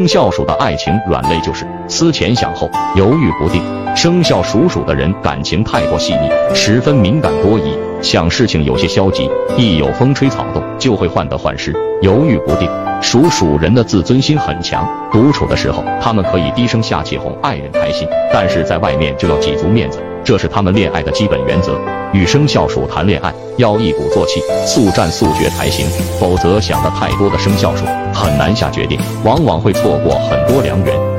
生肖鼠的爱情软肋就是思前想后，犹豫不定。生肖属鼠的人感情太过细腻，十分敏感多疑，想事情有些消极，一有风吹草动就会患得患失，犹豫不定。属鼠人的自尊心很强，独处的时候他们可以低声下气哄爱人开心，但是在外面就要挤足面子，这是他们恋爱的基本原则。与生肖鼠谈恋爱要一鼓作气，速战速决才行，否则想的太多的生肖鼠很难下决定，往往会错过很多良缘。